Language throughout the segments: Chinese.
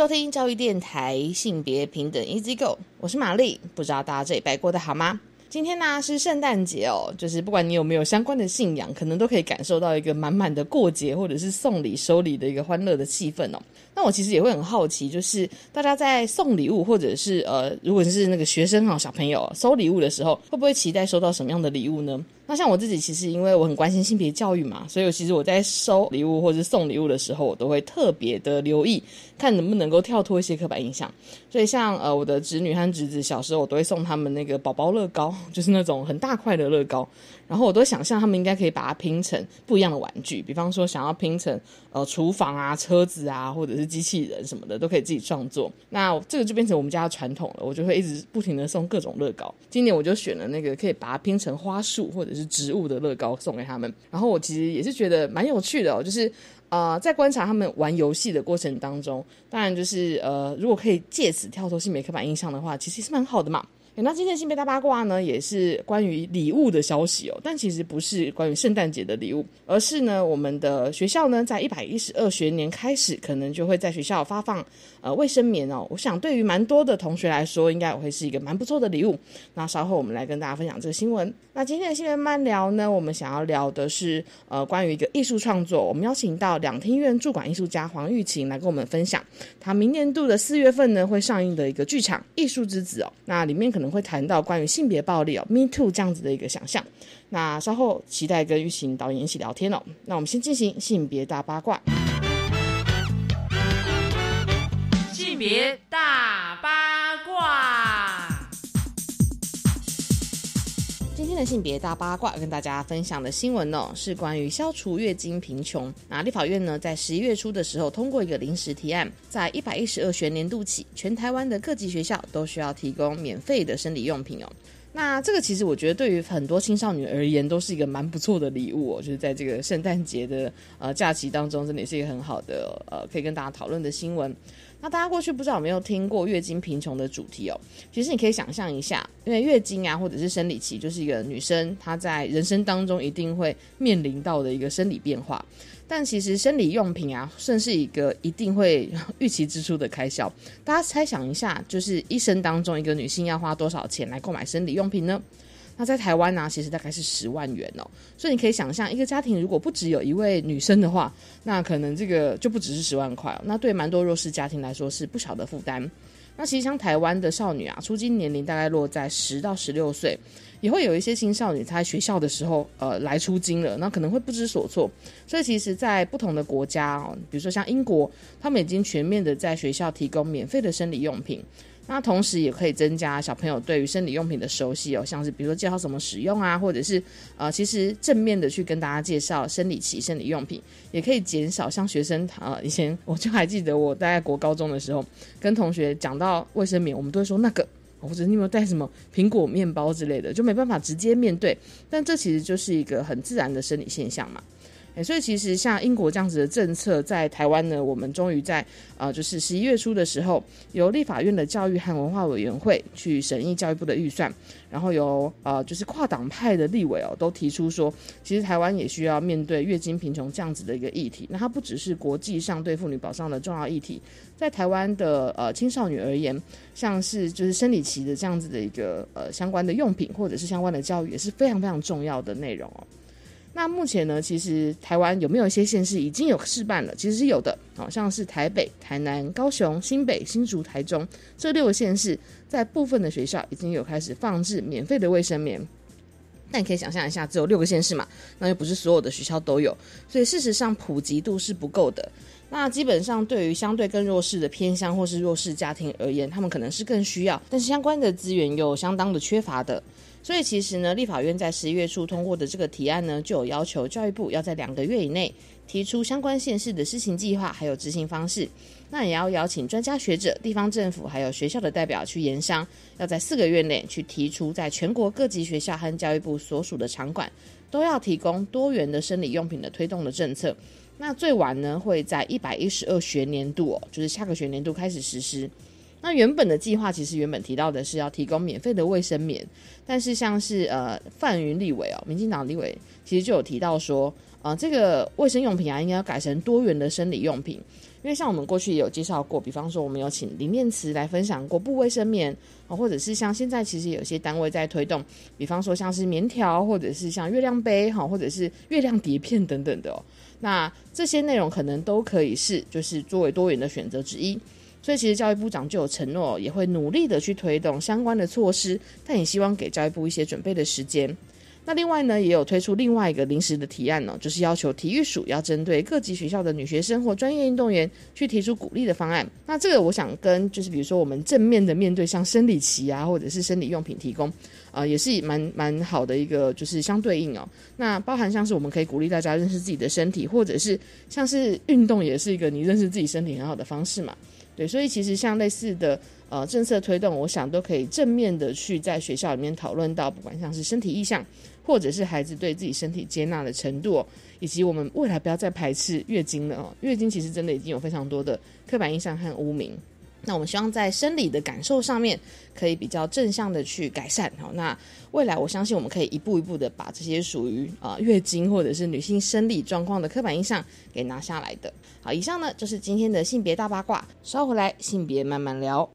收听教育电台性别平等 Easy Go，我是玛丽。不知道大家这礼拜过得好吗？今天呢是圣诞节哦，就是不管你有没有相关的信仰，可能都可以感受到一个满满的过节或者是送礼收礼的一个欢乐的气氛哦。那我其实也会很好奇，就是大家在送礼物，或者是呃，如果是那个学生哈小朋友收礼物的时候，会不会期待收到什么样的礼物呢？那像我自己，其实因为我很关心性别教育嘛，所以其实我在收礼物或者送礼物的时候，我都会特别的留意，看能不能够跳脱一些刻板印象。所以像呃我的侄女和侄子小时候，我都会送他们那个宝宝乐高，就是那种很大块的乐高。然后我都想象他们应该可以把它拼成不一样的玩具，比方说想要拼成呃厨房啊、车子啊，或者是机器人什么的，都可以自己创作。那这个就变成我们家的传统了，我就会一直不停的送各种乐高。今年我就选了那个可以把它拼成花束或者是植物的乐高送给他们。然后我其实也是觉得蛮有趣的哦，就是呃在观察他们玩游戏的过程当中，当然就是呃如果可以借此跳脱性别刻板印象的话，其实是蛮好的嘛。那今天性别大八卦呢，也是关于礼物的消息哦，但其实不是关于圣诞节的礼物，而是呢，我们的学校呢，在一百一十二学年开始，可能就会在学校发放呃卫生棉哦。我想对于蛮多的同学来说，应该也会是一个蛮不错的礼物。那稍后我们来跟大家分享这个新闻。那今天的新闻慢聊呢，我们想要聊的是呃关于一个艺术创作，我们邀请到两厅院驻馆艺术家黄玉琴来跟我们分享，他明年度的四月份呢会上映的一个剧场《艺术之子》哦，那里面可能。会谈到关于性别暴力哦，Me Too 这样子的一个想象。那稍后期待跟玉琴导演一起聊天哦。那我们先进行性别大八卦。性别大天的性别大八卦跟大家分享的新闻哦，是关于消除月经贫穷。那立法院呢，在十一月初的时候通过一个临时提案，在一百一十二学年度起，全台湾的各级学校都需要提供免费的生理用品哦。那这个其实我觉得对于很多青少年而言都是一个蛮不错的礼物哦，就是在这个圣诞节的呃假期当中，真的也是一个很好的呃可以跟大家讨论的新闻。那大家过去不知道有没有听过月经贫穷的主题哦？其实你可以想象一下，因为月经啊，或者是生理期，就是一个女生她在人生当中一定会面临到的一个生理变化。但其实生理用品啊，算是一个一定会 预期支出的开销。大家猜想一下，就是一生当中一个女性要花多少钱来购买生理用品呢？那在台湾呢，其实大概是十万元哦，所以你可以想象，一个家庭如果不只有一位女生的话，那可能这个就不只是十万块哦。那对蛮多弱势家庭来说是不小的负担。那其实像台湾的少女啊，出金年龄大概落在十到十六岁，也会有一些青少女在学校的时候呃来出金了，那可能会不知所措。所以其实，在不同的国家哦，比如说像英国，他们已经全面的在学校提供免费的生理用品。那同时也可以增加小朋友对于生理用品的熟悉哦，像是比如说介绍怎么使用啊，或者是呃，其实正面的去跟大家介绍生理期生理用品，也可以减少像学生呃，以前 我就还记得我大概国高中的时候，跟同学讲到卫生棉，我们都会说那个，或者你有没有带什么苹果面包之类的，就没办法直接面对，但这其实就是一个很自然的生理现象嘛。所以其实像英国这样子的政策，在台湾呢，我们终于在呃，就是十一月初的时候，由立法院的教育和文化委员会去审议教育部的预算，然后由呃，就是跨党派的立委哦，都提出说，其实台湾也需要面对月经贫穷这样子的一个议题。那它不只是国际上对妇女保障的重要议题，在台湾的呃青少年而言，像是就是生理期的这样子的一个呃相关的用品，或者是相关的教育，也是非常非常重要的内容哦。那目前呢，其实台湾有没有一些县市已经有试办了？其实是有的，好像是台北、台南、高雄、新北、新竹、台中这六个县市，在部分的学校已经有开始放置免费的卫生棉。但你可以想象一下，只有六个县市嘛，那又不是所有的学校都有，所以事实上普及度是不够的。那基本上对于相对更弱势的偏乡或是弱势家庭而言，他们可能是更需要，但是相关的资源又相当的缺乏的。所以其实呢，立法院在十一月初通过的这个提案呢，就有要求教育部要在两个月以内提出相关县市的施行计划还有执行方式。那也要邀请专家学者、地方政府还有学校的代表去研商，要在四个月内去提出，在全国各级学校和教育部所属的场馆都要提供多元的生理用品的推动的政策。那最晚呢会在一百一十二学年度哦，就是下个学年度开始实施。那原本的计划其实原本提到的是要提供免费的卫生棉，但是像是呃范云立委哦，民进党立委其实就有提到说，呃这个卫生用品啊应该要改成多元的生理用品。因为像我们过去也有介绍过，比方说我们有请林念慈来分享过布卫生棉啊，或者是像现在其实有些单位在推动，比方说像是棉条，或者是像月亮杯哈，或者是月亮碟片等等的哦。那这些内容可能都可以是就是作为多元的选择之一。所以其实教育部长就有承诺，也会努力的去推动相关的措施，但也希望给教育部一些准备的时间。那另外呢，也有推出另外一个临时的提案呢，就是要求体育署要针对各级学校的女学生或专业运动员去提出鼓励的方案。那这个我想跟就是比如说我们正面的面对像生理期啊，或者是生理用品提供，呃，也是蛮蛮好的一个就是相对应哦。那包含像是我们可以鼓励大家认识自己的身体，或者是像是运动也是一个你认识自己身体很好的方式嘛。对，所以其实像类似的呃政策推动，我想都可以正面的去在学校里面讨论到，不管像是身体意向。或者是孩子对自己身体接纳的程度，以及我们未来不要再排斥月经了哦。月经其实真的已经有非常多的刻板印象和污名。那我们希望在生理的感受上面，可以比较正向的去改善。好，那未来我相信我们可以一步一步的把这些属于啊月经或者是女性生理状况的刻板印象给拿下来的。好，以上呢就是今天的性别大八卦，稍回来性别慢慢聊。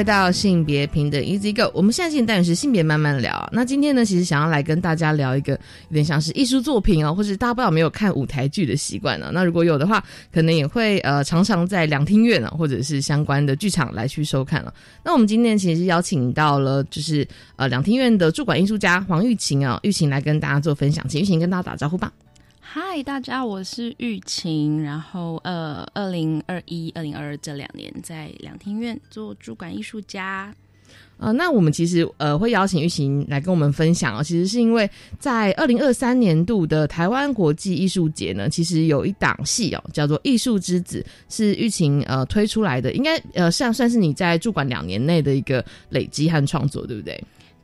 回到性别平等 Easy Go，我们现在进行单元是性别慢慢聊。那今天呢，其实想要来跟大家聊一个有点像是艺术作品哦，或者大家不知道有没有看舞台剧的习惯呢？那如果有的话，可能也会呃常常在两厅院啊，或者是相关的剧场来去收看了。那我们今天其实邀请到了就是呃两厅院的驻馆艺术家黄玉琴啊，玉琴来跟大家做分享，请玉琴跟大家打招呼吧。嗨，大家，我是玉琴。然后，呃，二零二一、二零二二这两年在两厅院做主管艺术家。呃，那我们其实呃会邀请玉琴来跟我们分享哦，其实是因为在二零二三年度的台湾国际艺术节呢，其实有一档戏哦，叫做《艺术之子》，是玉琴呃推出来的，应该呃算算是你在驻馆两年内的一个累积和创作，对不对？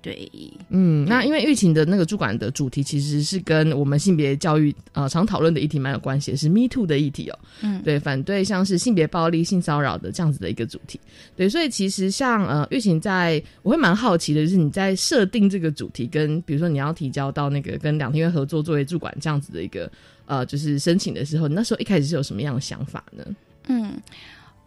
对，嗯，那因为玉琴的那个主管的主题其实是跟我们性别教育呃常讨论的议题蛮有关系，是 Me Too 的议题哦。嗯，对，反对像是性别暴力、性骚扰的这样子的一个主题。对，所以其实像呃玉琴在，我会蛮好奇的就是你在设定这个主题，跟比如说你要提交到那个跟两厅院合作作为主管这样子的一个呃就是申请的时候，你那时候一开始是有什么样的想法呢？嗯。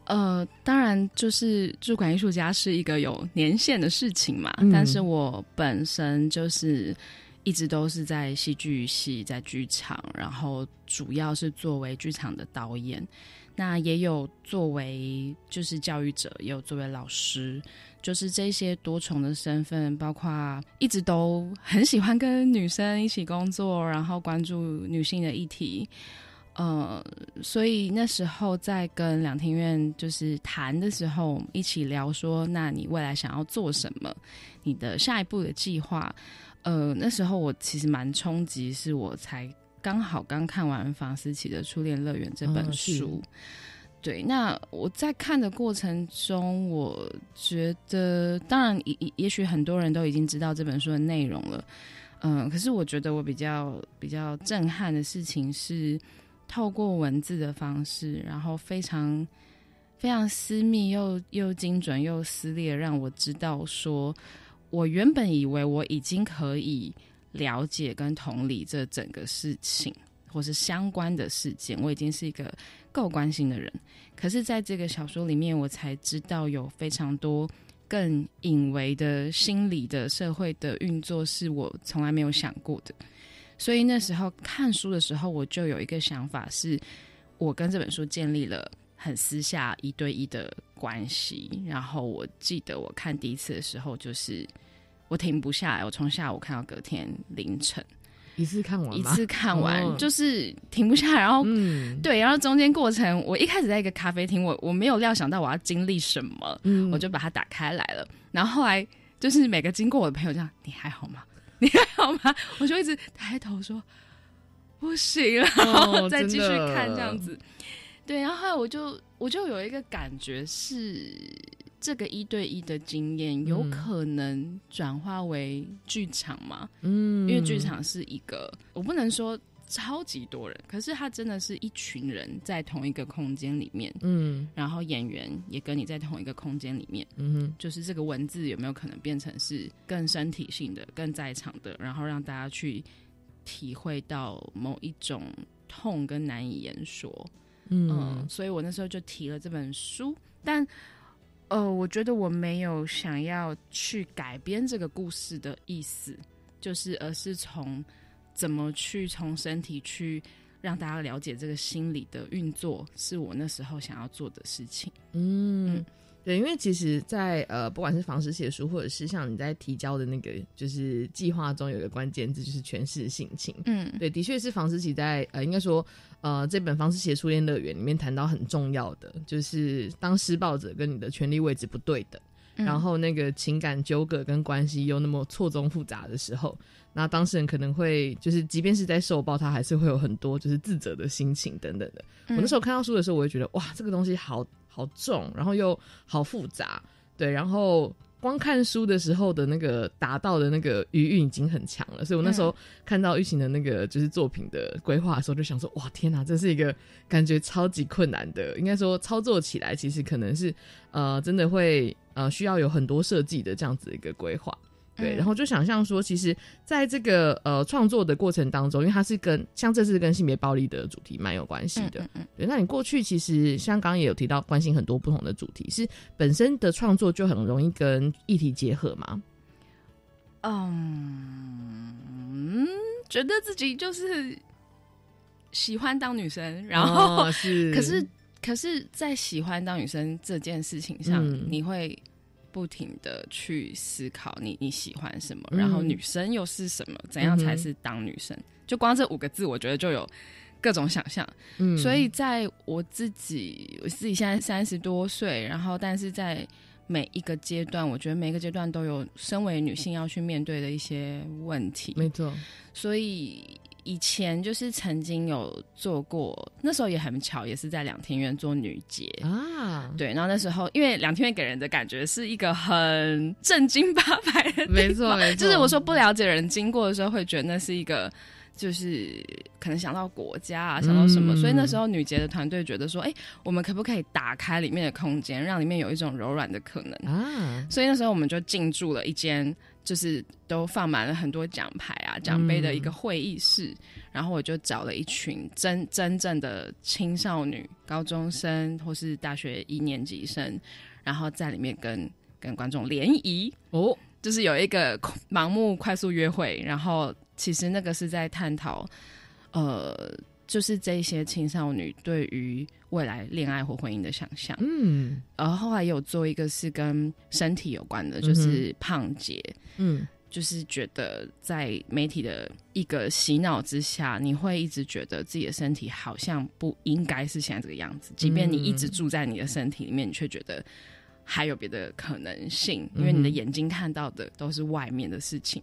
呃，当然，就是驻馆艺术家是一个有年限的事情嘛。但是我本身就是一直都是在戏剧系，在剧场，然后主要是作为剧场的导演。那也有作为就是教育者，也有作为老师，就是这些多重的身份，包括一直都很喜欢跟女生一起工作，然后关注女性的议题。呃，所以那时候在跟两庭院就是谈的时候，一起聊说，那你未来想要做什么？你的下一步的计划？呃，那时候我其实蛮冲击，是我才刚好刚看完房思琪的《初恋乐园》这本书。对，那我在看的过程中，我觉得，当然，也也许很多人都已经知道这本书的内容了。嗯，可是我觉得我比较比较震撼的事情是。透过文字的方式，然后非常非常私密又又精准又撕裂，让我知道说，我原本以为我已经可以了解跟同理这整个事情，或是相关的事件，我已经是一个够关心的人。可是，在这个小说里面，我才知道有非常多更隐微的心理的社会的运作，是我从来没有想过的。所以那时候看书的时候，我就有一个想法，是我跟这本书建立了。很私下一对一的关系，然后我记得我看第一次的时候，就是我停不下来，我从下午看到隔天凌晨，一次看完，一次看完就是停不下来，然后嗯对，然后中间过程，我一开始在一个咖啡厅，我我没有料想到我要经历什么，嗯我就把它打开来了，然后后来就是每个经过我的朋友这样，你还好吗？你还好吗？我就一直抬头说不行了，然后再继续看这样子。对，然后后来我就我就有一个感觉是，这个一对一的经验有可能转化为剧场嘛？嗯，因为剧场是一个，我不能说超级多人，可是他真的是一群人在同一个空间里面，嗯，然后演员也跟你在同一个空间里面，嗯哼，就是这个文字有没有可能变成是更身体性的、更在场的，然后让大家去体会到某一种痛跟难以言说。嗯，所以我那时候就提了这本书，但呃，我觉得我没有想要去改编这个故事的意思，就是而是从怎么去从身体去让大家了解这个心理的运作，是我那时候想要做的事情。嗯。对，因为其实，在呃，不管是房时写书，或者是像你在提交的那个，就是计划中有一个关键字，就是诠释性情。嗯，对，的确是房思琪在呃，应该说呃，这本《房思琪初恋乐园》里面谈到很重要的，就是当施暴者跟你的权利位置不对等，然后那个情感纠葛跟关系又那么错综复杂的时候，那当事人可能会就是，即便是在受报，他还是会有很多就是自责的心情等等的。我那时候看到书的时候，我就觉得哇，这个东西好。好重，然后又好复杂，对，然后光看书的时候的那个达到的那个余韵已经很强了，所以我那时候看到玉琴的那个就是作品的规划的时候，就想说，哇，天哪，这是一个感觉超级困难的，应该说操作起来其实可能是呃，真的会呃需要有很多设计的这样子一个规划。对，然后就想象说，其实在这个呃创作的过程当中，因为它是跟像这次跟性别暴力的主题蛮有关系的。对，那你过去其实像刚刚也有提到，关心很多不同的主题，是本身的创作就很容易跟议题结合吗？嗯，觉得自己就是喜欢当女生，然后是，可是可是在喜欢当女生这件事情上，你会。不停的去思考你你喜欢什么，然后女生又是什么？怎样才是当女生？就光这五个字，我觉得就有各种想象。嗯，所以在我自己，我自己现在三十多岁，然后但是在每一个阶段，我觉得每一个阶段都有身为女性要去面对的一些问题。没错，所以。以前就是曾经有做过，那时候也很巧，也是在两天院做女杰啊。对，然后那时候因为两天院给人的感觉是一个很 正经八百的，没错，没 错。就是我说不了解人经过的时候，会觉得那是一个，就是可能想到国家啊，想到什么。所以那时候女杰的团队觉得说，哎，我们可不可以打开里面的空间，让里面有一种柔软的可能啊？所以那时候我们就进驻了一间。就是都放满了很多奖牌啊、奖杯的一个会议室，然后我就找了一群真真正的青少女、高中生或是大学一年级生，然后在里面跟跟观众联谊哦，就是有一个盲目快速约会，然后其实那个是在探讨，呃。就是这些青少女对于未来恋爱或婚姻的想象，嗯，然后后来有做一个是跟身体有关的，就是胖姐，嗯，就是觉得在媒体的一个洗脑之下，你会一直觉得自己的身体好像不应该是现在这个样子，即便你一直住在你的身体里面，你却觉得还有别的可能性，因为你的眼睛看到的都是外面的事情，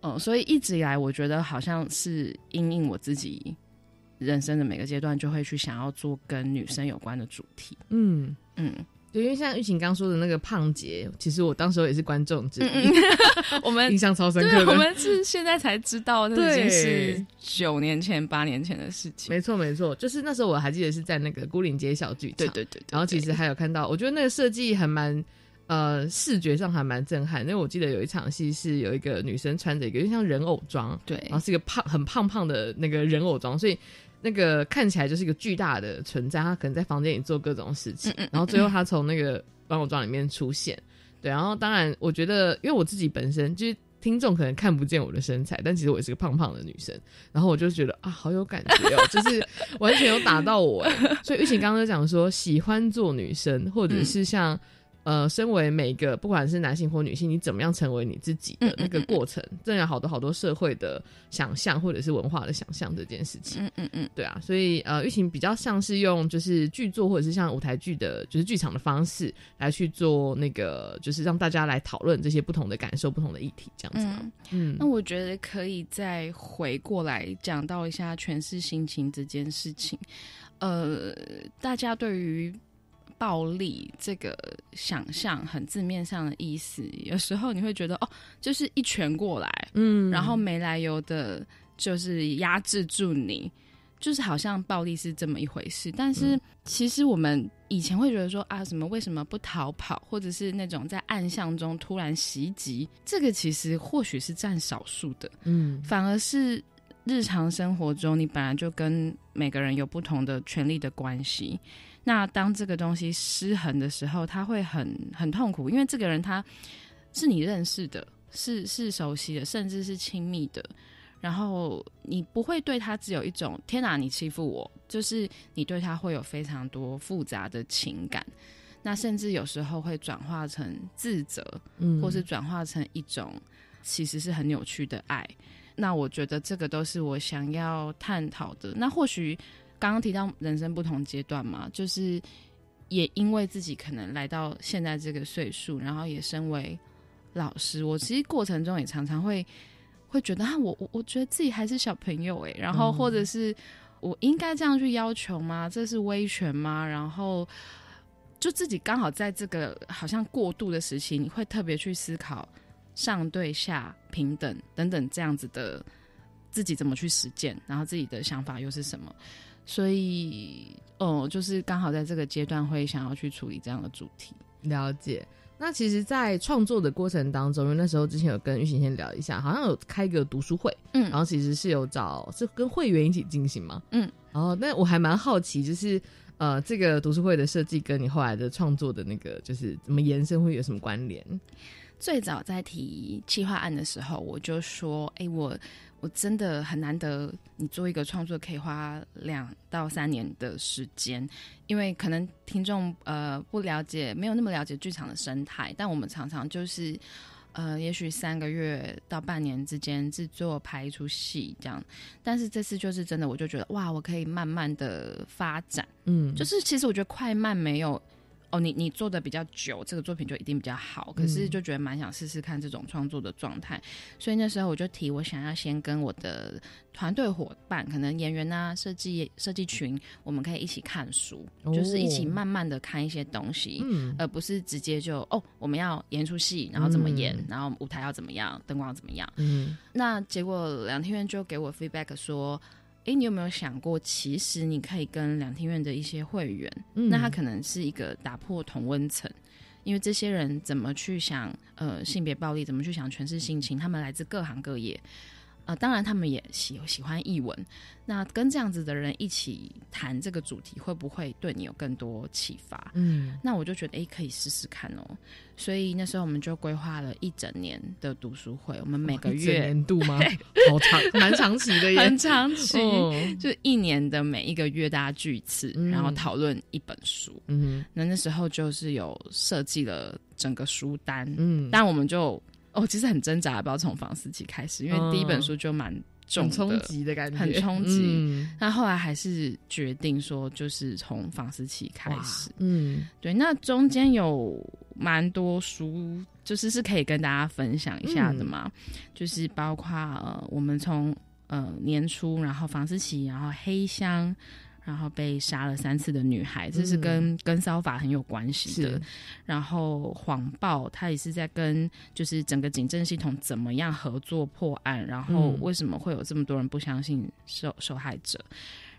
嗯，所以一直以来，我觉得好像是因应我自己。人生的每个阶段，就会去想要做跟女生有关的主题。嗯嗯，对，因为像玉琴刚说的那个胖姐，其实我当时候也是观众之一，我们印象超深刻的。我们 是现在才知道，那已经是九年前、八年前的事情。没错，没错，就是那时候我还记得是在那个孤岭街小剧场，对对对。然后其实还有看到，我觉得那个设计还蛮呃，视觉上还蛮震撼。因为我记得有一场戏是有一个女生穿着一个就像人偶装，对，然后是一个胖很胖胖的那个人偶装，所以。那个看起来就是一个巨大的存在，他可能在房间里做各种事情，然后最后他从那个帮我装里面出现，对，然后当然我觉得，因为我自己本身就是听众可能看不见我的身材，但其实我也是个胖胖的女生，然后我就觉得啊，好有感觉哦，就是完全有打到我，所以玉琴刚刚讲说喜欢做女生，或者是像。呃，身为每个不管是男性或女性，你怎么样成为你自己的那个过程，真的有好多好多社会的想象或者是文化的想象这件事情。嗯嗯嗯，对啊，所以呃，玉琴比较像是用就是剧作或者是像舞台剧的，就是剧场的方式来去做那个，就是让大家来讨论这些不同的感受、不同的议题这样子。嗯，那我觉得可以再回过来讲到一下诠释心情这件事情。呃，大家对于。暴力这个想象很字面上的意思，有时候你会觉得哦，就是一拳过来，嗯，然后没来由的，就是压制住你，就是好像暴力是这么一回事。但是其实我们以前会觉得说啊，什么为什么不逃跑，或者是那种在暗巷中突然袭击，这个其实或许是占少数的，嗯，反而是日常生活中你本来就跟每个人有不同的权利的关系。那当这个东西失衡的时候，他会很很痛苦，因为这个人他是你认识的，是是熟悉的，甚至是亲密的，然后你不会对他只有一种“天哪，你欺负我”，就是你对他会有非常多复杂的情感，那甚至有时候会转化成自责，嗯，或是转化成一种其实是很扭曲的爱。那我觉得这个都是我想要探讨的。那或许。刚刚提到人生不同阶段嘛，就是也因为自己可能来到现在这个岁数，然后也身为老师，我其实过程中也常常会会觉得啊，我我我觉得自己还是小朋友哎，然后或者是我应该这样去要求吗？这是威权吗？然后就自己刚好在这个好像过渡的时期，你会特别去思考上对下平等等等这样子的自己怎么去实践，然后自己的想法又是什么？所以，哦，就是刚好在这个阶段会想要去处理这样的主题。了解。那其实，在创作的过程当中，因为那时候之前有跟玉琴先聊一下，好像有开一个读书会，嗯，然后其实是有找是跟会员一起进行嘛，嗯，然后那我还蛮好奇，就是呃，这个读书会的设计跟你后来的创作的那个就是怎么延伸会有什么关联？最早在提企划案的时候，我就说，哎，我。我真的很难得，你做一个创作可以花两到三年的时间，因为可能听众呃不了解，没有那么了解剧场的生态，但我们常常就是呃，也许三个月到半年之间制作拍一出戏这样，但是这次就是真的，我就觉得哇，我可以慢慢的发展，嗯，就是其实我觉得快慢没有。哦，你你做的比较久，这个作品就一定比较好。可是就觉得蛮想试试看这种创作的状态，所以那时候我就提，我想要先跟我的团队伙伴，可能演员啊、设计设计群，我们可以一起看书，就是一起慢慢的看一些东西，而不是直接就哦，我们要演出戏，然后怎么演，然后舞台要怎么样，灯光怎么样。嗯，那结果两天院就给我 feedback 说。哎，你有没有想过，其实你可以跟两厅院的一些会员，那他可能是一个打破同温层，因为这些人怎么去想呃性别暴力，怎么去想诠释性情，他们来自各行各业。呃，当然他们也喜喜欢译文，那跟这样子的人一起谈这个主题，会不会对你有更多启发？嗯，那我就觉得，哎，可以试试看哦。所以那时候我们就规划了一整年的读书会，我们每个月年度吗？好长，蛮长期的，很长期，就一年的每一个月大家聚一次，然后讨论一本书。嗯，那那时候就是有设计了整个书单。嗯，但我们就。哦，其实很挣扎，不知道从房思琪开始，因为第一本书就蛮重冲击的感觉，很冲击。那后来还是决定说，就是从房思琪开始。嗯，对。那中间有蛮多书，就是是可以跟大家分享一下的嘛。就是包括呃，我们从呃年初，然后房思琪，然后黑箱，然后被杀了三次的女孩，这是跟跟骚法很有关系的。然后谎报，他也是在跟就是整个警政系统怎么样合作破案，然后为什么会有这么多人不相信受受害者？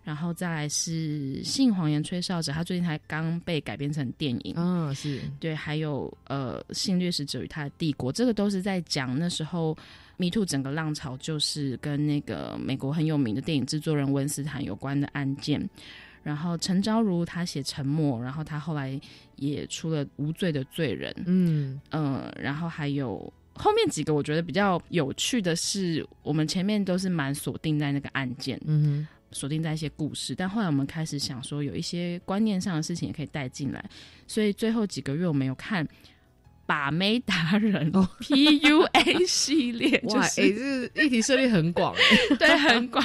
然后再来是性谎言吹哨者，他最近才刚被改编成电影。啊，是。对，还有呃性掠食者与他的帝国，这个都是在讲那时候。迷途整个浪潮就是跟那个美国很有名的电影制作人温斯坦有关的案件，然后陈昭如他写《沉默》，然后他后来也出了《无罪的罪人》，嗯。呃，然后还有后面几个我觉得比较有趣的是，我们前面都是蛮锁定在那个案件，嗯锁定在一些故事，但后来我们开始想说有一些观念上的事情也可以带进来，所以最后几个月我们有看。把妹达人哦，PUA 系列，哇，哎，这议题涉猎很广，对，很广，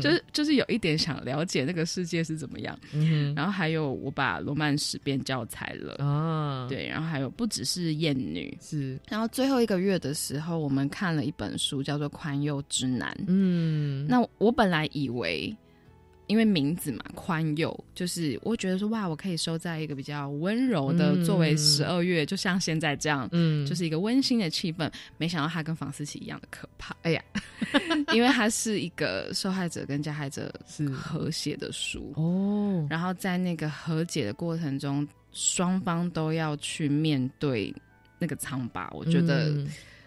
就是就是有一点想了解那个世界是怎么样。嗯，然后还有我把罗曼史变教材了，啊，对，然后还有不只是艳女，是，然后最后一个月的时候，我们看了一本书，叫做《宽宥之男》。嗯，那我本来以为。因为名字嘛，宽宥，就是我觉得说哇，我可以收在一个比较温柔的，作为十二月，就像现在这样，嗯，就是一个温馨的气氛。没想到他跟房思琪一样的可怕，哎呀，因为他是一个受害者跟加害者是和解的书。哦，然后在那个和解的过程中，双方都要去面对那个苍疤，我觉得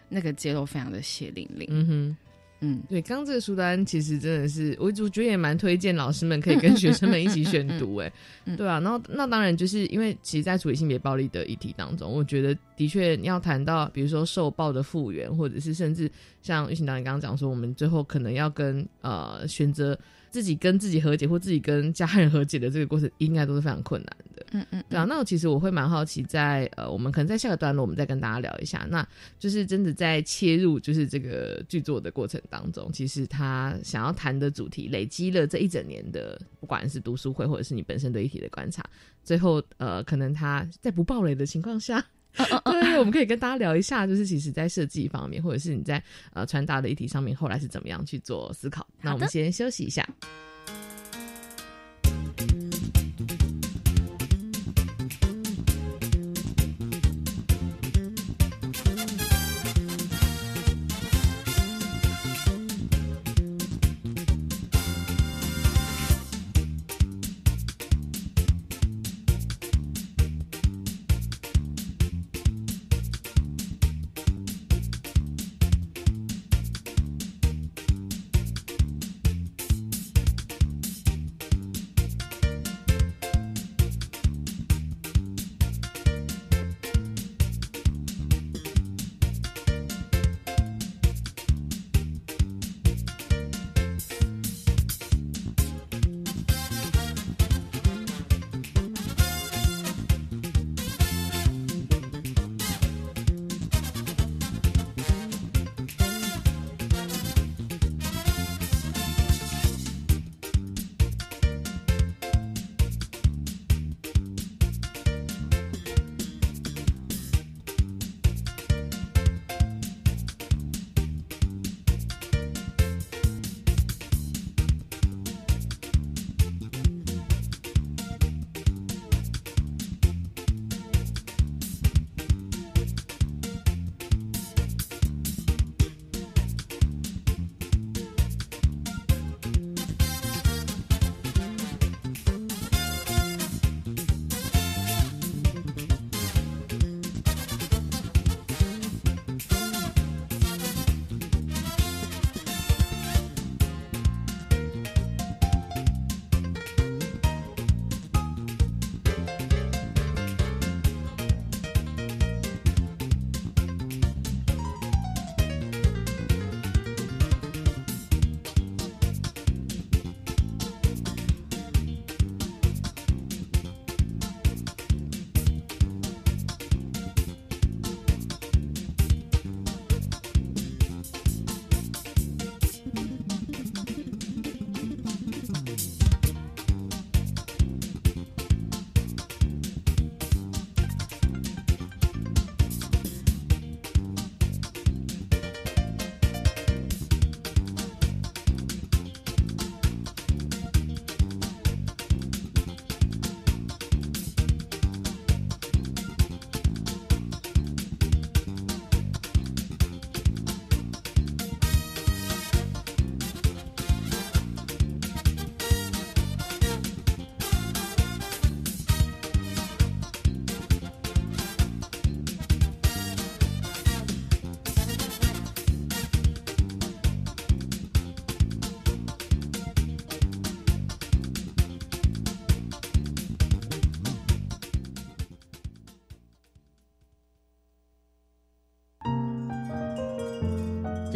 那个揭露非常的血淋淋，嗯哼。嗯，对，刚刚这个书单其实真的是，我我觉得也蛮推荐老师们可以跟学生们一起选读，哎，对啊，然后那当然就是因为其实，在处理性别暴力的议题当中，我觉得的确要谈到，比如说受暴的复原，或者是甚至像玉琴导演刚刚讲说，我们最后可能要跟呃选择。自己跟自己和解，或自己跟家人和解的这个过程，应该都是非常困难的。嗯嗯，对啊。那其实我会蛮好奇，在呃，我们可能在下个段落，我们再跟大家聊一下。那就是真的在切入，就是这个剧作的过程当中，其实他想要谈的主题，累积了这一整年的，不管是读书会，或者是你本身对议题的观察，最后呃，可能他在不暴雷的情况下。对，我们可以跟大家聊一下，就是其实，在设计方面，或者是你在呃穿搭的议题上面，后来是怎么样去做思考？那我们先休息一下。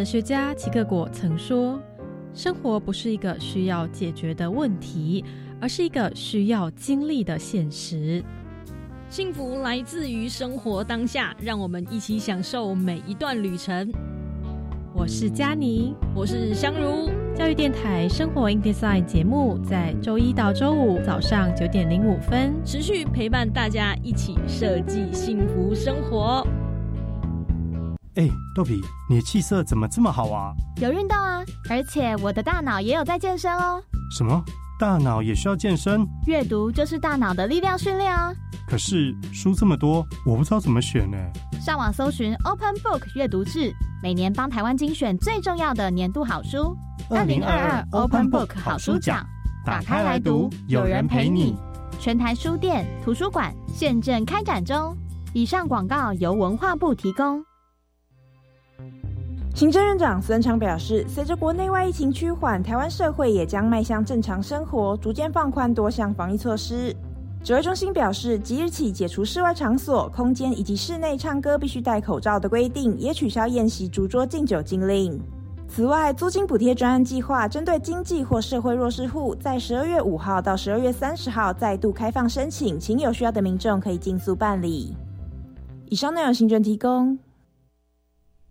学家齐克果曾说：“生活不是一个需要解决的问题，而是一个需要经历的现实。幸福来自于生活当下，让我们一起享受每一段旅程。”我是佳妮，我是香如。教育电台《生活 in Design》节目在周一到周五早上九点零五分持续陪伴大家一起设计幸福生活。哎，豆皮，你的气色怎么这么好啊？有运动啊，而且我的大脑也有在健身哦。什么？大脑也需要健身？阅读就是大脑的力量训练哦。可是书这么多，我不知道怎么选呢。上网搜寻 Open Book 阅读志，每年帮台湾精选最重要的年度好书。二零二二 Open Book 好书奖，打开来读，有人陪你。全台书店、图书馆现正开展中。以上广告由文化部提供。行政院长孙昌表示，随着国内外疫情趋缓，台湾社会也将迈向正常生活，逐渐放宽多项防疫措施。指挥中心表示，即日起解除室外场所、空间以及室内唱歌必须戴口罩的规定，也取消宴席、烛桌敬酒禁令。此外，租金补贴专案计划针对经济或社会弱势户，在十二月五号到十二月三十号再度开放申请，请有需要的民众可以尽速办理。以上内容，行政提供。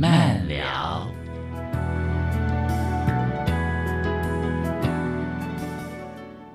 慢聊，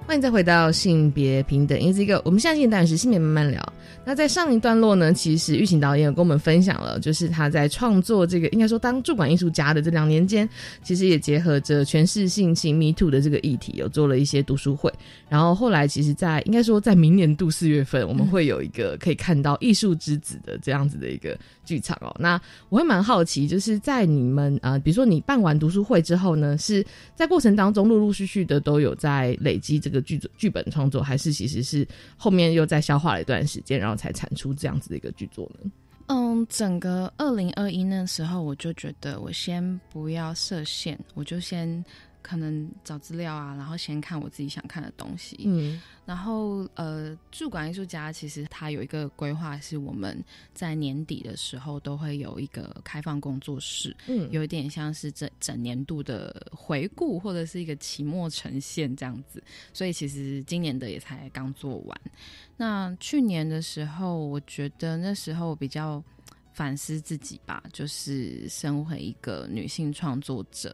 欢迎再回到性别平等，Easy Go。我们下期当然是性别慢慢聊。那在上一段落呢，其实玉琴导演有跟我们分享了，就是他在创作这个应该说当驻馆艺术家的这两年间，其实也结合着诠释性情 Me Too 的这个议题，有做了一些读书会。然后后来，其实，在应该说在明年度四月份，我们会有一个可以看到艺术之子的这样子的一个剧场哦。那我会蛮好奇，就是在你们啊，比如说你办完读书会之后呢，是在过程当中陆陆续续的都有在累积这个剧剧本创作，还是其实是后面又在消化了一段时间，然后。才产出这样子的一个剧作呢？嗯，整个二零二一那时候，我就觉得我先不要设限，我就先。可能找资料啊，然后先看我自己想看的东西。嗯，然后呃，驻馆艺术家其实他有一个规划，是我们在年底的时候都会有一个开放工作室，嗯，有一点像是整整年度的回顾或者是一个期末呈现这样子。所以其实今年的也才刚做完。那去年的时候，我觉得那时候比较反思自己吧，就是身为一个女性创作者。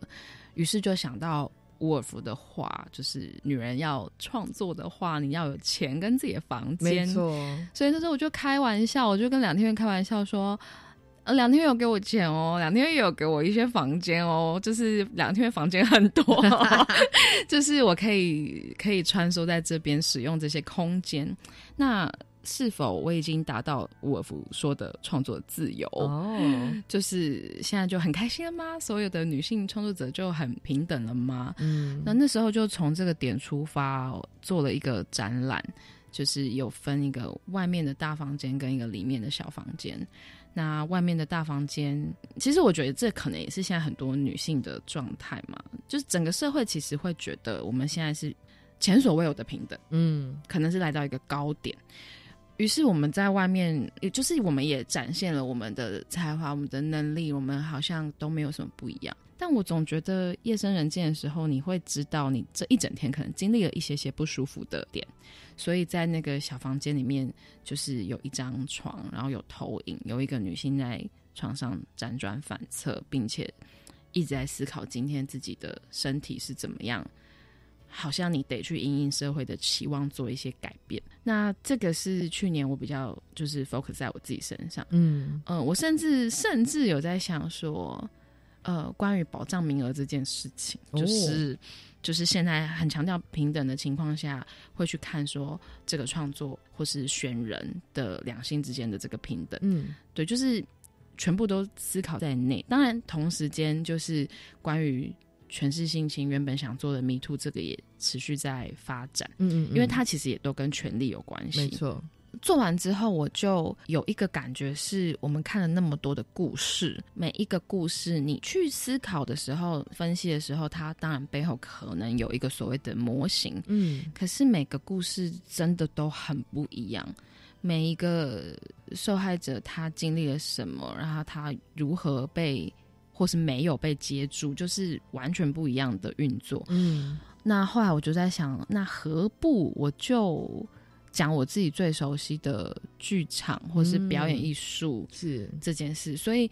于是就想到沃尔夫的话，就是女人要创作的话，你要有钱跟自己的房间。没错，所以那时候我就开玩笑，我就跟两天月开玩笑说：“呃，两天月有给我钱哦，两天月也有给我一些房间哦，就是两天月房间很多，就是我可以可以穿梭在这边使用这些空间。”那是否我已经达到沃尔夫说的创作自由？哦，就是现在就很开心了吗？所有的女性创作者就很平等了吗？嗯，那那时候就从这个点出发，做了一个展览，就是有分一个外面的大房间跟一个里面的小房间。那外面的大房间，其实我觉得这可能也是现在很多女性的状态嘛，就是整个社会其实会觉得我们现在是前所未有的平等，嗯，可能是来到一个高点。于是我们在外面，也就是我们也展现了我们的才华、我们的能力，我们好像都没有什么不一样。但我总觉得夜深人静的时候，你会知道你这一整天可能经历了一些些不舒服的点。所以在那个小房间里面，就是有一张床，然后有投影，有一个女性在床上辗转反侧，并且一直在思考今天自己的身体是怎么样。好像你得去因应社会的期望做一些改变。那这个是去年我比较就是 focus 在我自己身上。嗯嗯，我甚至甚至有在想说，呃，关于保障名额这件事情，就是就是现在很强调平等的情况下，会去看说这个创作或是选人的两性之间的这个平等。嗯，对，就是全部都思考在内。当然，同时间就是关于。诠释性情原本想做的 Me Too，这个也持续在发展。嗯嗯，因为它其实也都跟权力有关系。没错，做完之后，我就有一个感觉，是我们看了那么多的故事，每一个故事你去思考的时候、分析的时候，它当然背后可能有一个所谓的模型。嗯，可是每个故事真的都很不一样，每一个受害者他经历了什么，然后他如何被。或是没有被接住，就是完全不一样的运作。嗯，那后来我就在想，那何不我就讲我自己最熟悉的剧场或是表演艺术是这件事。所以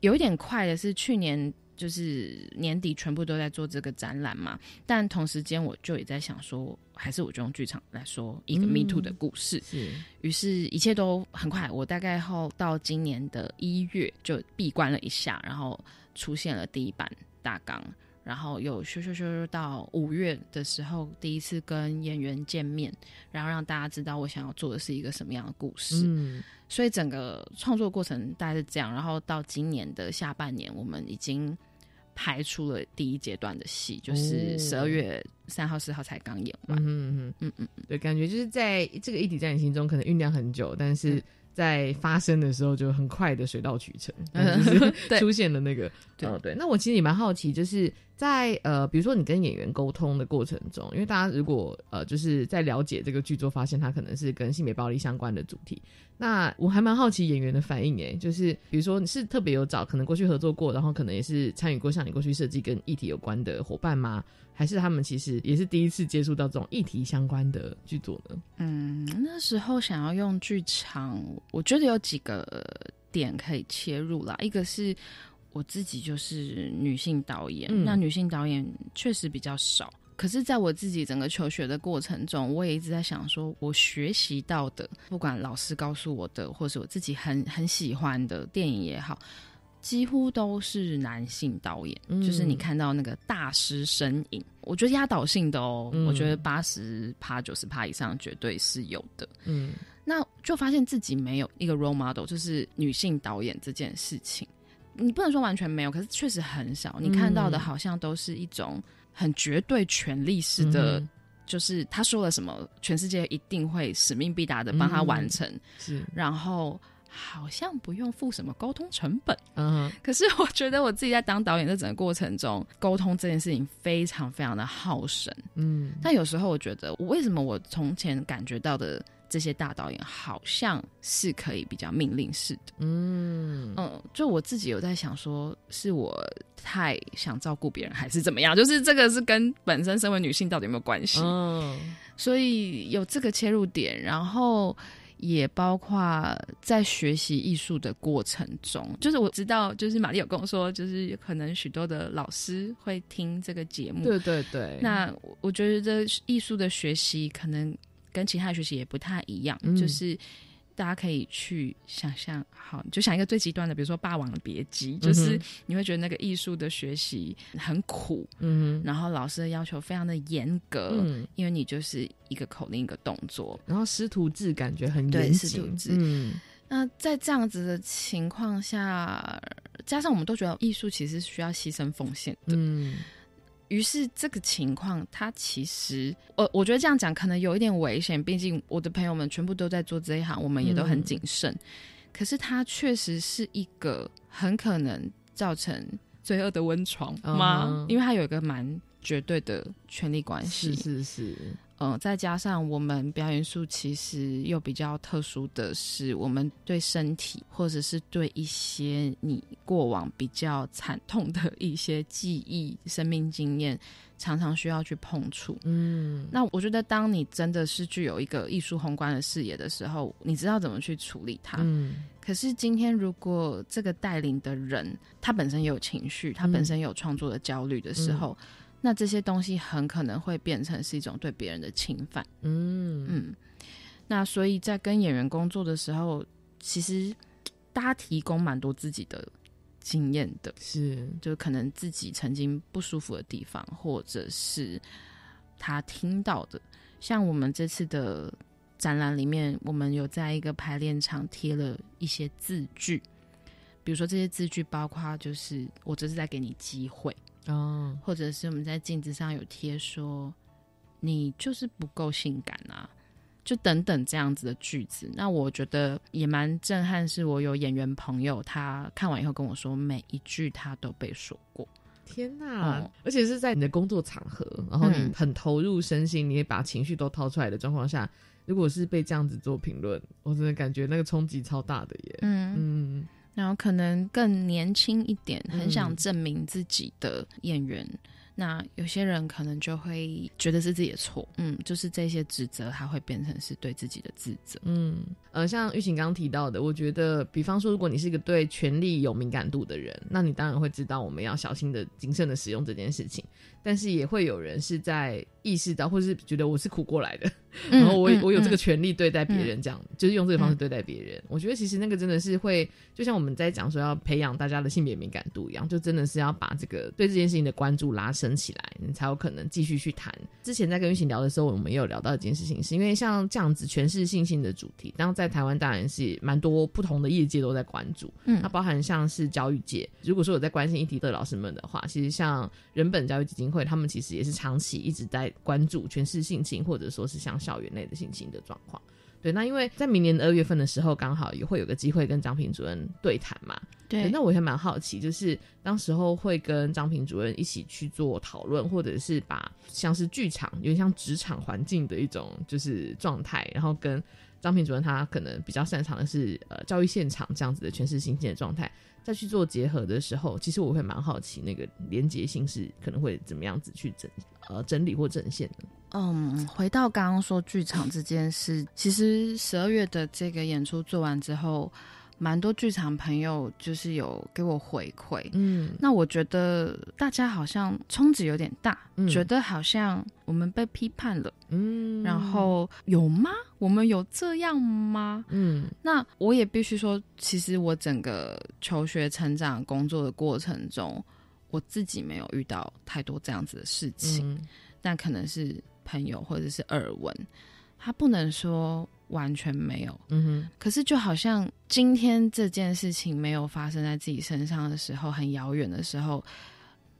有一点快的是，去年就是年底全部都在做这个展览嘛，但同时间我就也在想说。还是我就用剧场来说一个 Me Too 的故事，是，于是一切都很快。我大概后到今年的一月就闭关了一下，然后出现了第一版大纲，然后有咻咻咻到五月的时候，第一次跟演员见面，然后让大家知道我想要做的是一个什么样的故事。嗯，所以整个创作过程大概是这样。然后到今年的下半年，我们已经。排出了第一阶段的戏，就是十二月三号、四号才刚演完。嗯嗯嗯嗯，对，感觉就是在这个议题在你心中可能酝酿很久，但是在发生的时候就很快的水到渠成，就是出现了那个。对对，那我其实也蛮好奇，就是在呃，比如说你跟演员沟通的过程中，因为大家如果呃，就是在了解这个剧作，发现它可能是跟性别暴力相关的主题。那我还蛮好奇演员的反应诶，就是比如说你是特别有找可能过去合作过，然后可能也是参与过像你过去设计跟议题有关的伙伴吗？还是他们其实也是第一次接触到这种议题相关的剧作呢？嗯，那时候想要用剧场，我觉得有几个点可以切入啦。一个是我自己就是女性导演，那女性导演确实比较少。可是，在我自己整个求学的过程中，我也一直在想，说我学习到的，不管老师告诉我的，或是我自己很很喜欢的电影也好，几乎都是男性导演。就是你看到那个大师身影，我觉得压倒性的哦，我觉得八十趴、九十趴以上绝对是有的。嗯，那就发现自己没有一个 role model，就是女性导演这件事情，你不能说完全没有，可是确实很少。你看到的好像都是一种。很绝对权力式的，就是他说了什么，全世界一定会使命必达的帮他完成。是，然后好像不用付什么沟通成本。嗯，可是我觉得我自己在当导演的整个过程中，沟通这件事情非常非常的耗神。嗯，但有时候我觉得，我为什么我从前感觉到的。这些大导演好像是可以比较命令式的，嗯嗯，就我自己有在想，说是我太想照顾别人，还是怎么样？就是这个是跟本身身为女性到底有没有关系？嗯，所以有这个切入点，然后也包括在学习艺术的过程中，就是我知道，就是玛丽有跟我说，就是可能许多的老师会听这个节目，对对对。那我觉得这艺术的学习可能。跟其他的学习也不太一样，就是大家可以去想象，好，就想一个最极端的，比如说《霸王别姬》，就是你会觉得那个艺术的学习很苦，嗯，然后老师的要求非常的严格，嗯，因为你就是一个口令一个动作，然后师徒制感觉很严谨，嗯，那在这样子的情况下，加上我们都觉得艺术其实需要牺牲奉献的，嗯。于是这个情况，它其实，我我觉得这样讲可能有一点危险。毕竟我的朋友们全部都在做这一行，我们也都很谨慎。可是它确实是一个很可能造成罪恶的温床吗？因为它有一个蛮绝对的权力关系。是是是。嗯，再加上我们表演术其实又比较特殊的是，我们对身体或者是对一些你过往比较惨痛的一些记忆、生命经验，常常需要去碰触。嗯，那我觉得，当你真的是具有一个艺术宏观的视野的时候，你知道怎么去处理它。嗯，可是今天如果这个带领的人他本身有情绪，他本身有创作的焦虑的时候。那这些东西很可能会变成是一种对别人的侵犯。嗯嗯，那所以在跟演员工作的时候，其实大家提供蛮多自己的经验的，是就可能自己曾经不舒服的地方，或者是他听到的。像我们这次的展览里面，我们有在一个排练场贴了一些字句，比如说这些字句包括就是我这是在给你机会。哦，或者是我们在镜子上有贴说，你就是不够性感啊，就等等这样子的句子。那我觉得也蛮震撼，是我有演员朋友，他看完以后跟我说，每一句他都被说过。天哪！而且是在你的工作场合，然后你很投入身心，你也把情绪都掏出来的状况下，如果是被这样子做评论，我真的感觉那个冲击超大的耶。嗯嗯。然后可能更年轻一点，很想证明自己的演员，那有些人可能就会觉得是自己的错，嗯，就是这些指责，他会变成是对自己的自责，嗯，呃，像玉琴刚刚提到的，我觉得，比方说，如果你是一个对权力有敏感度的人，那你当然会知道我们要小心的、谨慎的使用这件事情，但是也会有人是在意识到，或是觉得我是苦过来的。然后我我有这个权利对待别人，这样就是用这个方式对待别人。我觉得其实那个真的是会，就像我们在讲说要培养大家的性别敏感度一样，就真的是要把这个对这件事情的关注拉升起来，你才有可能继续去谈。之前在跟玉琴聊的时候，我们也有聊到一件事情，是因为像这样子诠释性性的主题，然后在台湾当然是蛮多不同的业界都在关注。嗯，那包含像是教育界，如果说有在关心议题的老师们的话，其实像人本教育基金会，他们其实也是长期一直在关注诠释性情，或者说是像。校园内的性情的状况，对，那因为在明年的二月份的时候，刚好也会有个机会跟张平主任对谈嘛，对，那我也蛮好奇，就是当时候会跟张平主任一起去做讨论，或者是把像是剧场，有点像职场环境的一种就是状态，然后跟张平主任他可能比较擅长的是呃教育现场这样子的诠释新鲜的状态。再去做结合的时候，其实我会蛮好奇那个连接性是可能会怎么样子去整呃整理或整线的。嗯，回到刚刚说剧场这件事，其实十二月的这个演出做完之后，蛮多剧场朋友就是有给我回馈。嗯，那我觉得大家好像冲击有点大，觉得好像我们被批判了。嗯，然后有吗？我们有这样吗？嗯，那我也必须说，其实我整个求学、成长、工作的过程中，我自己没有遇到太多这样子的事情，但可能是朋友或者是耳闻，他不能说完全没有。嗯哼，可是就好像今天这件事情没有发生在自己身上的时候，很遥远的时候，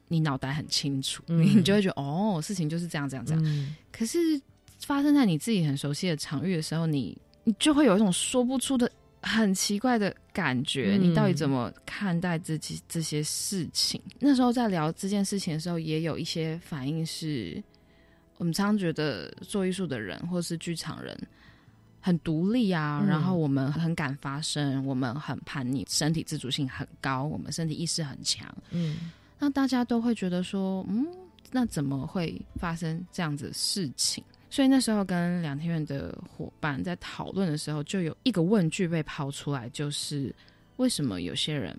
你脑袋很清楚，你就会觉得哦，事情就是这样，这样，这样。可是。发生在你自己很熟悉的场域的时候，你你就会有一种说不出的很奇怪的感觉。你到底怎么看待自己这些事情？那时候在聊这件事情的时候，也有一些反应是，我们常常觉得做艺术的人或是剧场人很独立啊，然后我们很敢发声，我们很叛逆，身体自主性很高，我们身体意识很强。嗯，那大家都会觉得说，嗯，那怎么会发生这样子的事情？所以那时候跟两天院的伙伴在讨论的时候，就有一个问句被抛出来，就是为什么有些人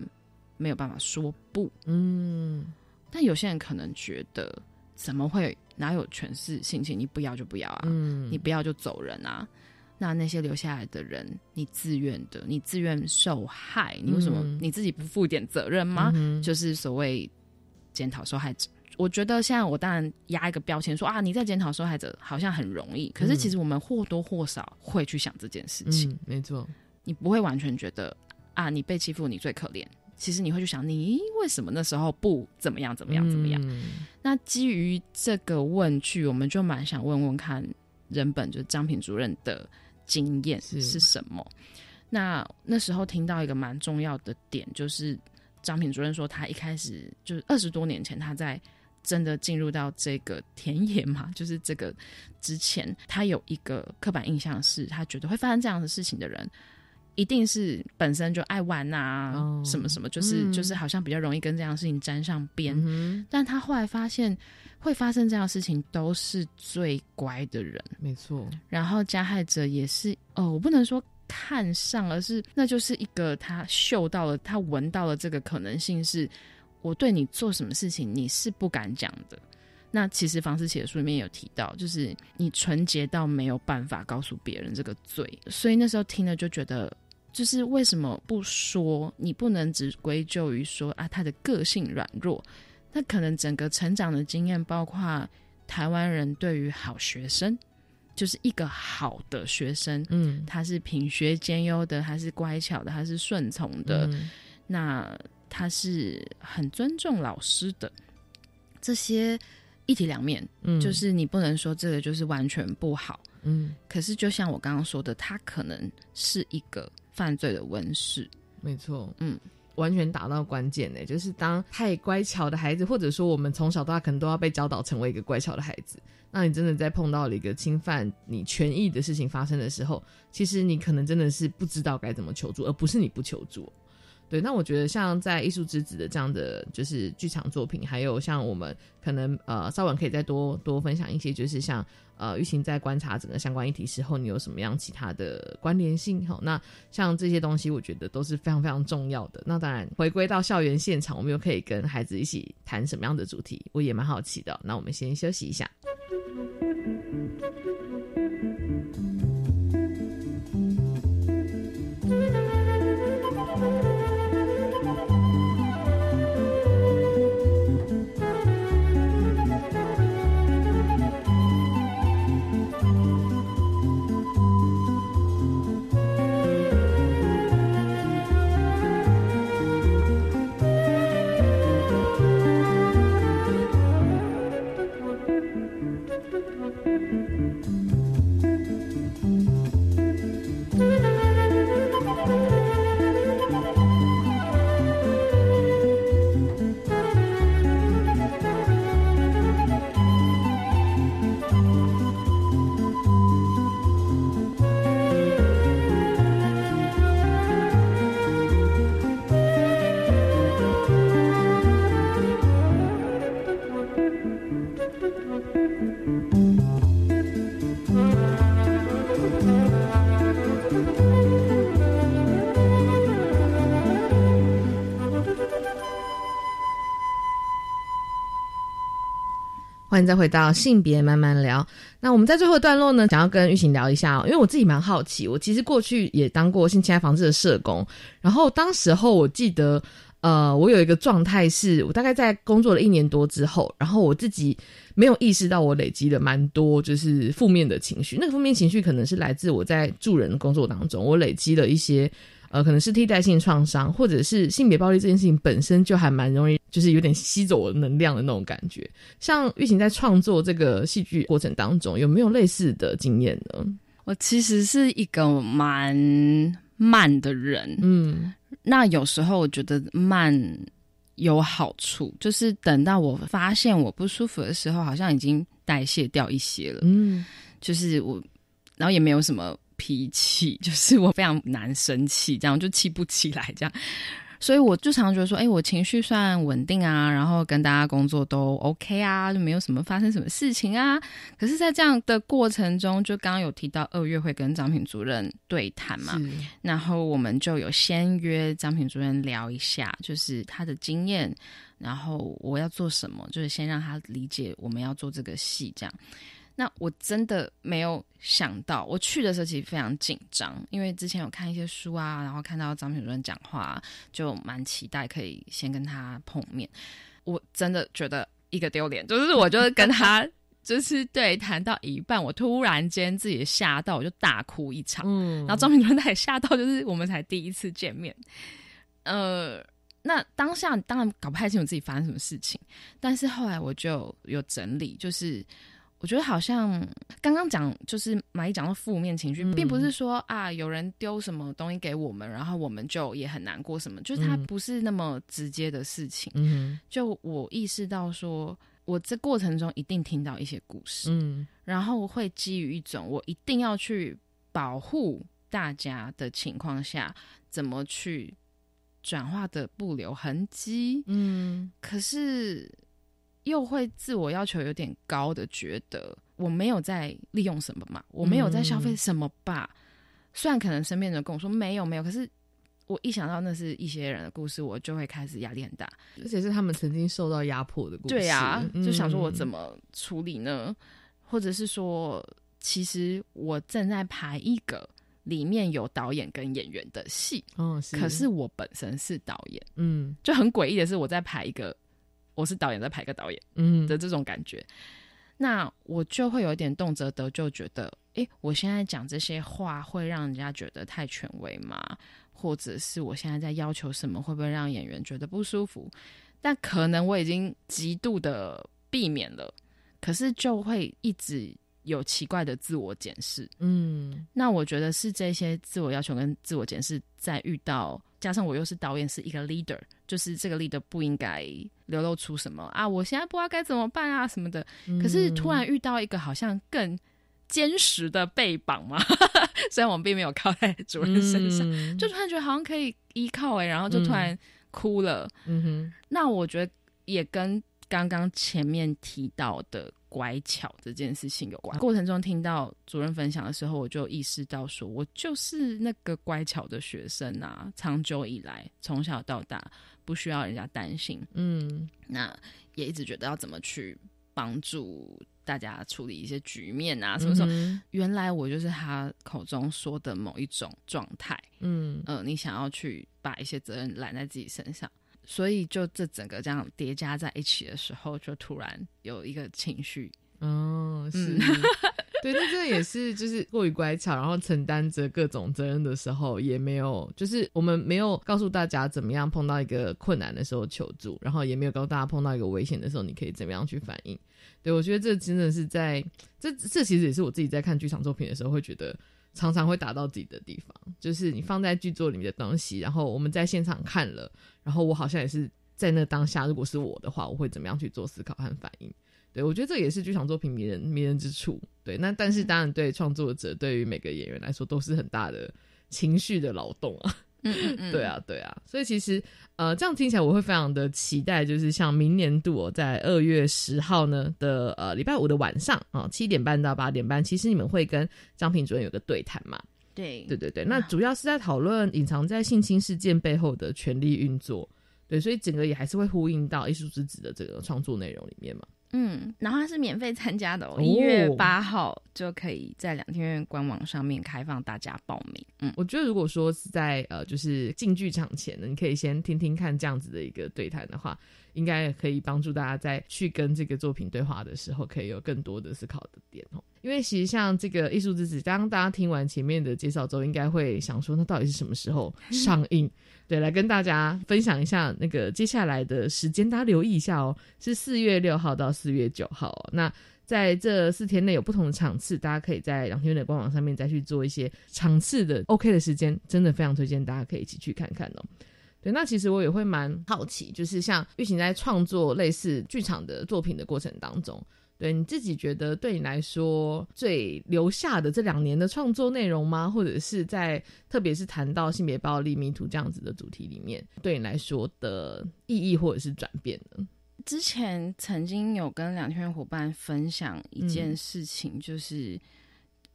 没有办法说不？嗯，但有些人可能觉得，怎么会哪有权势性情？你不要就不要啊，嗯，你不要就走人啊。那那些留下来的人，你自愿的，你自愿受害，你为什么你自己不负一点责任吗？就是所谓检讨受害者。我觉得现在我当然压一个标签说啊，你在检讨受害者好像很容易，可是其实我们或多或少会去想这件事情。没错，你不会完全觉得啊，你被欺负你最可怜。其实你会去想，你为什么那时候不怎么样怎么样怎么样？那基于这个问句，我们就蛮想问问看，人本就是张平主任的经验是什么？那那时候听到一个蛮重要的点，就是张品主任说，他一开始就是二十多年前他在。真的进入到这个田野嘛？就是这个之前，他有一个刻板印象，是他觉得会发生这样的事情的人，一定是本身就爱玩啊，什么什么，就是就是好像比较容易跟这样的事情沾上边。但他后来发现，会发生这样的事情都是最乖的人，没错。然后加害者也是哦，我不能说看上，而是那就是一个他嗅到了，他闻到了这个可能性是。我对你做什么事情，你是不敢讲的。那其实房思琪的书里面有提到，就是你纯洁到没有办法告诉别人这个罪，所以那时候听了就觉得，就是为什么不说？你不能只归咎于说啊，他的个性软弱，那可能整个成长的经验，包括台湾人对于好学生。就是一个好的学生，嗯，他是品学兼优的，他是乖巧的，他是顺从的，那他是很尊重老师的，这些一体两面，嗯，就是你不能说这个就是完全不好，嗯，可是就像我刚刚说的，他可能是一个犯罪的温室，没错，嗯。完全打到关键呢，就是当太乖巧的孩子，或者说我们从小到大可能都要被教导成为一个乖巧的孩子。那你真的在碰到了一个侵犯你权益的事情发生的时候，其实你可能真的是不知道该怎么求助，而不是你不求助。对，那我觉得像在艺术之子的这样的就是剧场作品，还有像我们可能呃稍晚可以再多多分享一些，就是像呃玉琴在观察整个相关议题时候，你有什么样其他的关联性？好，那像这些东西，我觉得都是非常非常重要的。那当然回归到校园现场，我们又可以跟孩子一起谈什么样的主题？我也蛮好奇的。那我们先休息一下。欢迎再回到性别慢慢聊。那我们在最后段落呢，想要跟玉琴聊一下，因为我自己蛮好奇，我其实过去也当过性侵害防治的社工，然后当时候我记得，呃，我有一个状态是，我大概在工作了一年多之后，然后我自己没有意识到我累积了蛮多就是负面的情绪，那个负面情绪可能是来自我在助人工作当中，我累积了一些。呃，可能是替代性创伤，或者是性别暴力这件事情本身就还蛮容易，就是有点吸走我能量的那种感觉。像玉琴在创作这个戏剧过程当中，有没有类似的经验呢？我其实是一个蛮慢的人，嗯，那有时候我觉得慢有好处，就是等到我发现我不舒服的时候，好像已经代谢掉一些了，嗯，就是我，然后也没有什么。脾气 就是我非常难生气，这样就气不起来，这样，所以我就常觉得说，哎，我情绪算稳定啊，然后跟大家工作都 OK 啊，就没有什么发生什么事情啊。可是，在这样的过程中，就刚刚有提到二月会跟张平主任对谈嘛，然后我们就有先约张平主任聊一下，就是他的经验，然后我要做什么，就是先让他理解我们要做这个戏，这样。那我真的没有想到，我去的时候其实非常紧张，因为之前有看一些书啊，然后看到张品主任讲话，就蛮期待可以先跟他碰面。我真的觉得一个丢脸，就是我就是跟他 就是对谈到一半，我突然间自己吓到，我就大哭一场。嗯，然后张品主任他也吓到，就是我们才第一次见面。呃，那当下当然搞不太清楚自己发生什么事情，但是后来我就有整理，就是。我觉得好像刚刚讲就是马一讲到负面情绪，并不是说啊有人丢什么东西给我们，然后我们就也很难过什么，就是它不是那么直接的事情。嗯，就我意识到说，我这过程中一定听到一些故事，嗯，然后会基于一种我一定要去保护大家的情况下，怎么去转化的不留痕迹。嗯，可是。又会自我要求有点高的，觉得我没有在利用什么嘛，我没有在消费什么吧。虽然可能身边人跟我说没有没有，可是我一想到那是一些人的故事，我就会开始压力很大，而且是他们曾经受到压迫的故事。对呀，就想说我怎么么处理呢？或者是说，其实我正在排一个里面有导演跟演员的戏，哦，可是我本身是导演，嗯就很诡异的是，我在排一个我是导演，在排个导演嗯的这种感觉。那我就会有一点动辄得，就觉得，诶，我现在讲这些话会让人家觉得太权威吗？或者是我现在在要求什么，会不会让演员觉得不舒服？但可能我已经极度的避免了，可是就会一直有奇怪的自我检视。嗯那我觉得是这些自我要求跟自我检视，在遇到加上我又是导演，是一个 leader，就是这个 leader 不应该流露出什么啊，我现在不知道该怎么办啊什么的。可是突然遇到一个好像更坚实的背膀嘛，虽然我们并没有靠在主人身上，嗯就突然觉得好像可以依靠哎、然后就突然哭了。嗯哼那我觉得也跟刚刚前面提到的乖巧这件事情有关。过程中听到主任分享的时候，我就意识到说，我就是那个乖巧的学生啊，长久以来从小到大不需要人家担心，嗯那也一直觉得要怎么去帮助大家处理一些局面啊，什么什么。嗯原来我就是他口中说的某一种状态，嗯呃，你想要去把一些责任揽在自己身上，所以就这整个这样叠加在一起的时候，就突然有一个情绪，哦，是嗯，对，那这也是就是过于乖巧，然后承担着各种责任的时候，也没有，就是我们没有告诉大家怎么样碰到一个困难的时候求助，然后也没有告诉大家碰到一个危险的时候，你可以怎么样去反应。对我觉得这真的是在这这其实也是我自己在看剧场作品的时候会觉得。常常会打到自己的地方，就是你放在剧作里面的东西，然后我们在现场看了，然后我好像也是在那当下，如果是我的话，我会怎么样去做思考和反应？对，我觉得这也是剧场作品迷人迷人之处。对，那但是当然对创作者，对于每个演员来说，都是很大的情绪的劳动啊。嗯嗯嗯，对啊，对啊，所以其实呃，这样听起来我会非常的期待，就是像明年度哦，在二月十号呢的呃礼拜五的晚上啊七点半到八点半，其实你们会跟张平主任有个对谈嘛？对对对对，那主要是在讨论隐藏在性侵事件背后的权力运作。对，所以整个也还是会呼应到艺术之子的这个创作内容里面嘛。嗯，然后它是免费参加的哦，哦一月八号就可以在两天院官网上面开放大家报名。嗯，我觉得如果说是在呃，就是进剧场前呢，你可以先听听看这样子的一个对谈的话，应该可以帮助大家在去跟这个作品对话的时候，可以有更多的思考的点哦。因为其实像这个艺术之子，当大家听完前面的介绍之后，应该会想说，那到底是什么时候上映？对，来跟大家分享一下那个接下来的时间，大家留意一下哦，是四月六号到四月九号、哦。那在这四天内有不同的场次，大家可以在两天院的官网上面再去做一些场次的 OK 的时间，真的非常推荐大家可以一起去看看哦。对，那其实我也会蛮好奇，就是像玉琴在创作类似剧场的作品的过程当中，对你自己觉得对你来说最留下的这两年的创作内容吗？或者是在特别是谈到性别暴力、迷途这样子的主题里面，对你来说的意义或者是转变呢？之前曾经有跟两天院伙伴分享一件嗯事情，就是。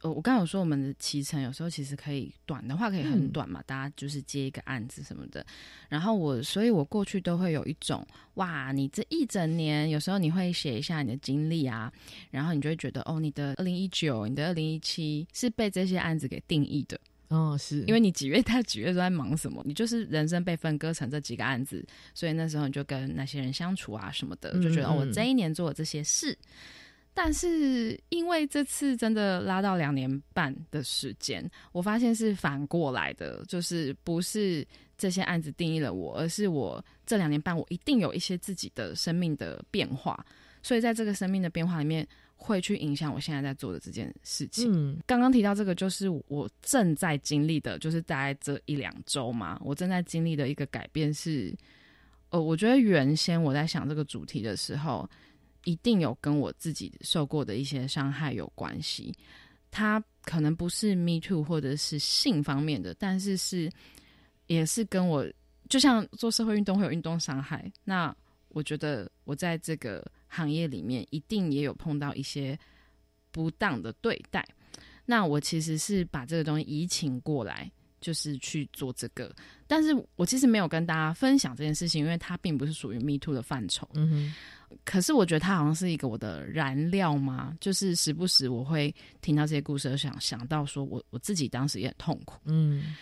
呃，我刚刚有说我们的骑程有时候其实可以短的话可以很嗯短嘛，大家就是接一个案子什么的。然后我，所以我过去都会有一种哇，你这一整年有时候你会写一下你的经历啊，然后你就会觉得哦，你的二零一九、你的二零一七是被这些案子给定义的。哦，是因为你几月到几月都在忙什么，你就是人生被分割成这几个案子，所以那时候你就跟那些人相处啊什么的，就觉得、嗯哦，我这一年做了这些事。但是因为这次真的拉到两年半的时间，我发现是反过来的，就是不是这些案子定义了我，而是我这两年半我一定有一些自己的生命的变化，所以在这个生命的变化里面，会去影响我现在在做的这件事情。嗯刚刚提到这个，就是我正在经历的，就是大概这一两周嘛，我正在经历的一个改变是，呃，我觉得原先我在想这个主题的时候，一定有跟我自己受过的一些伤害有关系。它可能不是 me too 或者是性方面的，但是是也是跟我，就像做社会运动会有运动伤害，那我觉得我在这个行业里面一定也有碰到一些不当的对待。那我其实是把这个东西移情过来，就是去做这个。但是我其实没有跟大家分享这件事情，因为它并不是属于 Me Too 的范畴。嗯哼。可是我觉得它好像是一个我的燃料嘛，就是时不时我会听到这些故事，想想到说我我自己当时也很痛苦。嗯。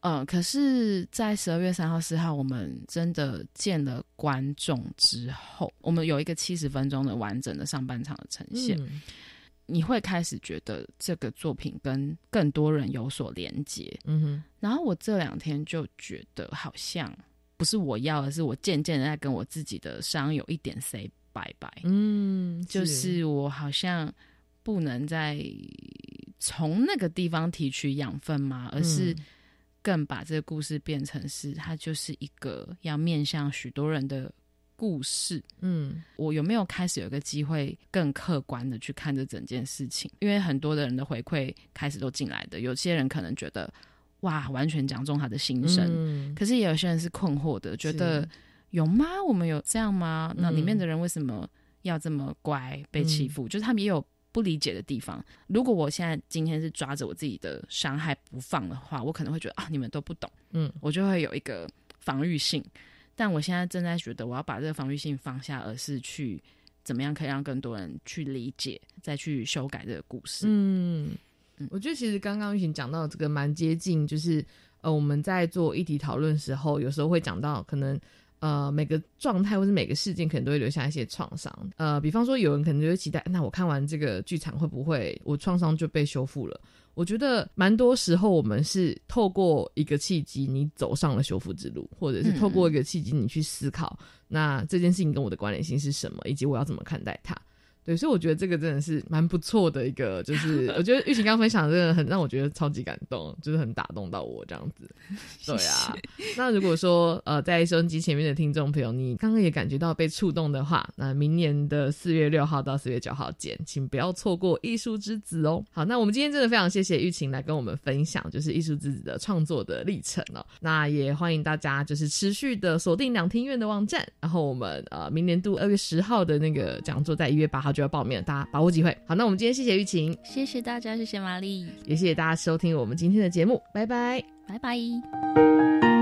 呃，可是，在十二月三号、四号，我们真的见了观众之后，我们有一个七十分钟的完整的上半场的呈现，你会开始觉得这个作品跟更多人有所连接。嗯哼，然后我这两天就觉得，好像不是我要的，是我渐渐的在跟我自己的伤有一点 say 拜拜。嗯，就是我好像不能再从那个地方提取养分嘛，而是。更把这个故事变成是，它就是一个要面向许多人的故事。嗯，我有没有开始有个机会更客观的去看这整件事情？因为很多的人的回馈开始都进来的，有些人可能觉得哇，完全讲中他的心声，可是也有些人是困惑的，觉得有吗？我们有这样吗？那里面的人为什么要这么乖，被欺负？就是他们也有。不理解的地方，如果我现在今天是抓着我自己的伤害不放的话，我可能会觉得啊，你们都不懂，嗯，我就会有一个防御性。但我现在正在觉得，我要把这个防御性放下，而是去怎么样可以让更多人去理解，再去修改这个故事。嗯，我觉得其实刚刚玉琴讲到这个蛮接近，就是呃，我们在做议题讨论时候，有时候会讲到可能。呃，每个状态或是每个事件，可能都会留下一些创伤。呃，比方说，有人可能就会期待，那我看完这个剧场会不会我创伤就被修复了？我觉得蛮多时候，我们是透过一个契机，你走上了修复之路，或者是透过一个契机，你去思考，那这件事情跟我的关联性是什么，以及我要怎么看待它。对，所以我觉得这个真的是蛮不错的一个，就是 我觉得玉琴刚分享真的很让我觉得超级感动，就是很打动到我这样子。对啊，那如果说呃在收音机前面的听众朋友，你刚刚也感觉到被触动的话，那明年的四月六号到四月九号见，请不要错过艺术之子哦。好，那我们今天真的非常谢谢玉琴来跟我们分享，就是艺术之子的创作的历程哦。那也欢迎大家就是持续的锁定两厅院的网站，然后我们呃明年度二月十号的那个讲座在一月八号。就要报名了，大家把握机会。好，那我们今天谢谢玉琴，谢谢大家，谢谢玛丽，也谢谢大家收听我们今天的节目，拜拜，拜拜。